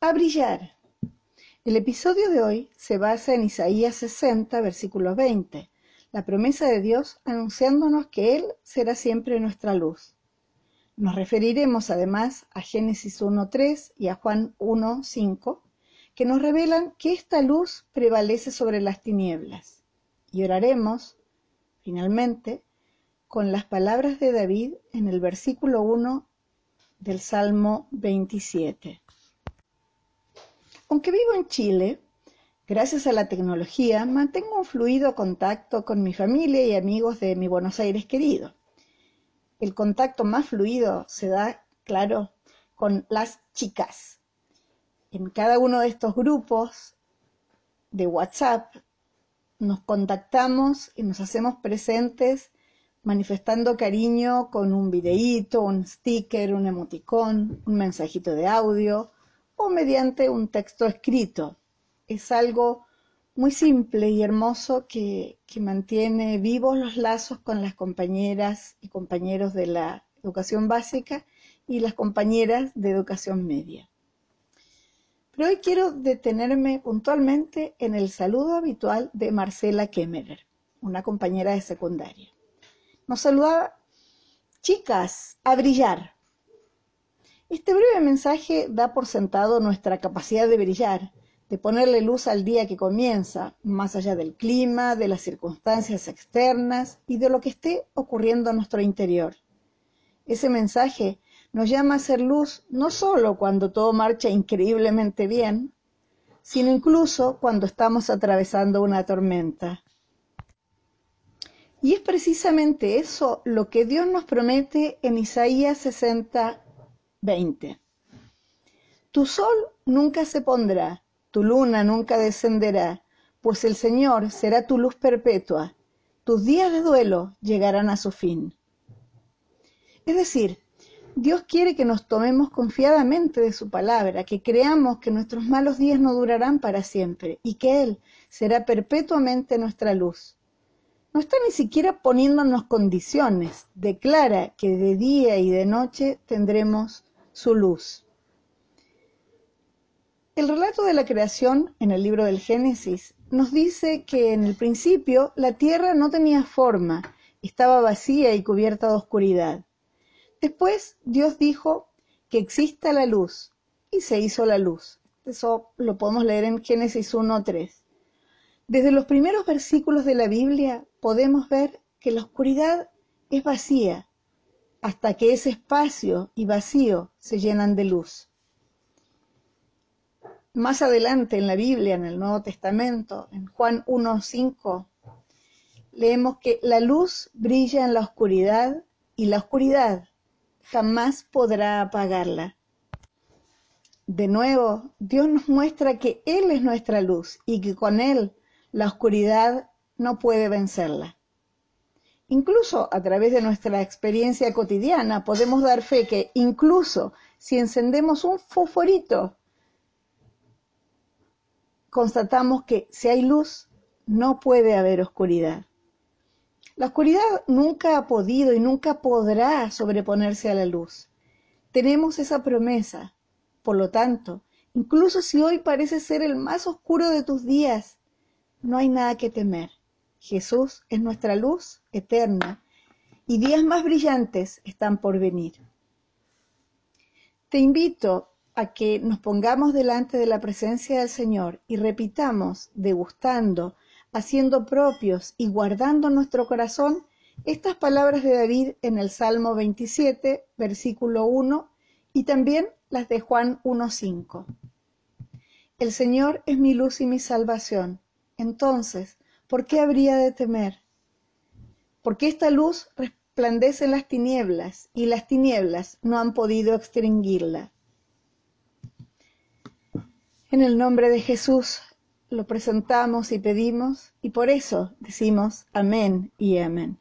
a brillar. El episodio de hoy se basa en Isaías 60, versículo 20, la promesa de Dios anunciándonos que Él será siempre nuestra luz. Nos referiremos además a Génesis 1.3 y a Juan 1.5, que nos revelan que esta luz prevalece sobre las tinieblas. Y oraremos, finalmente, con las palabras de David en el versículo 1 del Salmo 27. Aunque vivo en Chile, gracias a la tecnología mantengo un fluido contacto con mi familia y amigos de mi Buenos Aires querido. El contacto más fluido se da, claro, con las chicas. En cada uno de estos grupos de WhatsApp nos contactamos y nos hacemos presentes manifestando cariño con un videíto, un sticker, un emoticón, un mensajito de audio o mediante un texto escrito. Es algo muy simple y hermoso que, que, mantiene vivos los lazos con las compañeras y compañeros de la educación básica y las compañeras de educación media. Pero hoy quiero detenerme puntualmente en el saludo habitual de Marcela Kemmerer, una compañera de secundaria nos saludaba, chicas, a brillar. Este breve mensaje da por sentado nuestra capacidad de brillar, de ponerle luz al día que comienza, más allá del clima, de las circunstancias externas y de lo que esté ocurriendo en nuestro interior. Ese mensaje nos llama a ser luz no solo cuando todo marcha increíblemente bien, sino incluso cuando estamos atravesando una tormenta. Y es precisamente eso lo que Dios nos promete en Isaías 60, 20. Tu sol nunca se pondrá, tu luna nunca descenderá, pues el Señor será tu luz perpetua, tus días de duelo llegarán a su fin. Es decir, Dios quiere que nos tomemos confiadamente de su palabra, que creamos que nuestros malos días no durarán para siempre y que Él será perpetuamente nuestra luz. No está ni siquiera poniéndonos condiciones, declara que de día y de noche tendremos su luz. El relato de la creación en el libro del Génesis nos dice que en el principio la tierra no tenía forma, estaba vacía y cubierta de oscuridad. Después Dios dijo que exista la luz y se hizo la luz. Eso lo podemos leer en Génesis 1.3. Desde los primeros versículos de la Biblia podemos ver que la oscuridad es vacía hasta que ese espacio y vacío se llenan de luz. Más adelante en la Biblia, en el Nuevo Testamento, en Juan 1.5, leemos que la luz brilla en la oscuridad y la oscuridad jamás podrá apagarla. De nuevo, Dios nos muestra que Él es nuestra luz y que con Él la oscuridad no puede vencerla. Incluso a través de nuestra experiencia cotidiana podemos dar fe que incluso si encendemos un fosforito, constatamos que si hay luz, no puede haber oscuridad. La oscuridad nunca ha podido y nunca podrá sobreponerse a la luz. Tenemos esa promesa. Por lo tanto, incluso si hoy parece ser el más oscuro de tus días, no hay nada que temer. Jesús es nuestra luz eterna y días más brillantes están por venir. Te invito a que nos pongamos delante de la presencia del Señor y repitamos, degustando, haciendo propios y guardando nuestro corazón estas palabras de David en el Salmo 27, versículo 1 y también las de Juan 1.5. El Señor es mi luz y mi salvación entonces, ¿por qué habría de temer? Porque esta luz resplandece en las tinieblas y las tinieblas no han podido extinguirla. En el nombre de Jesús lo presentamos y pedimos y por eso decimos amén y amén.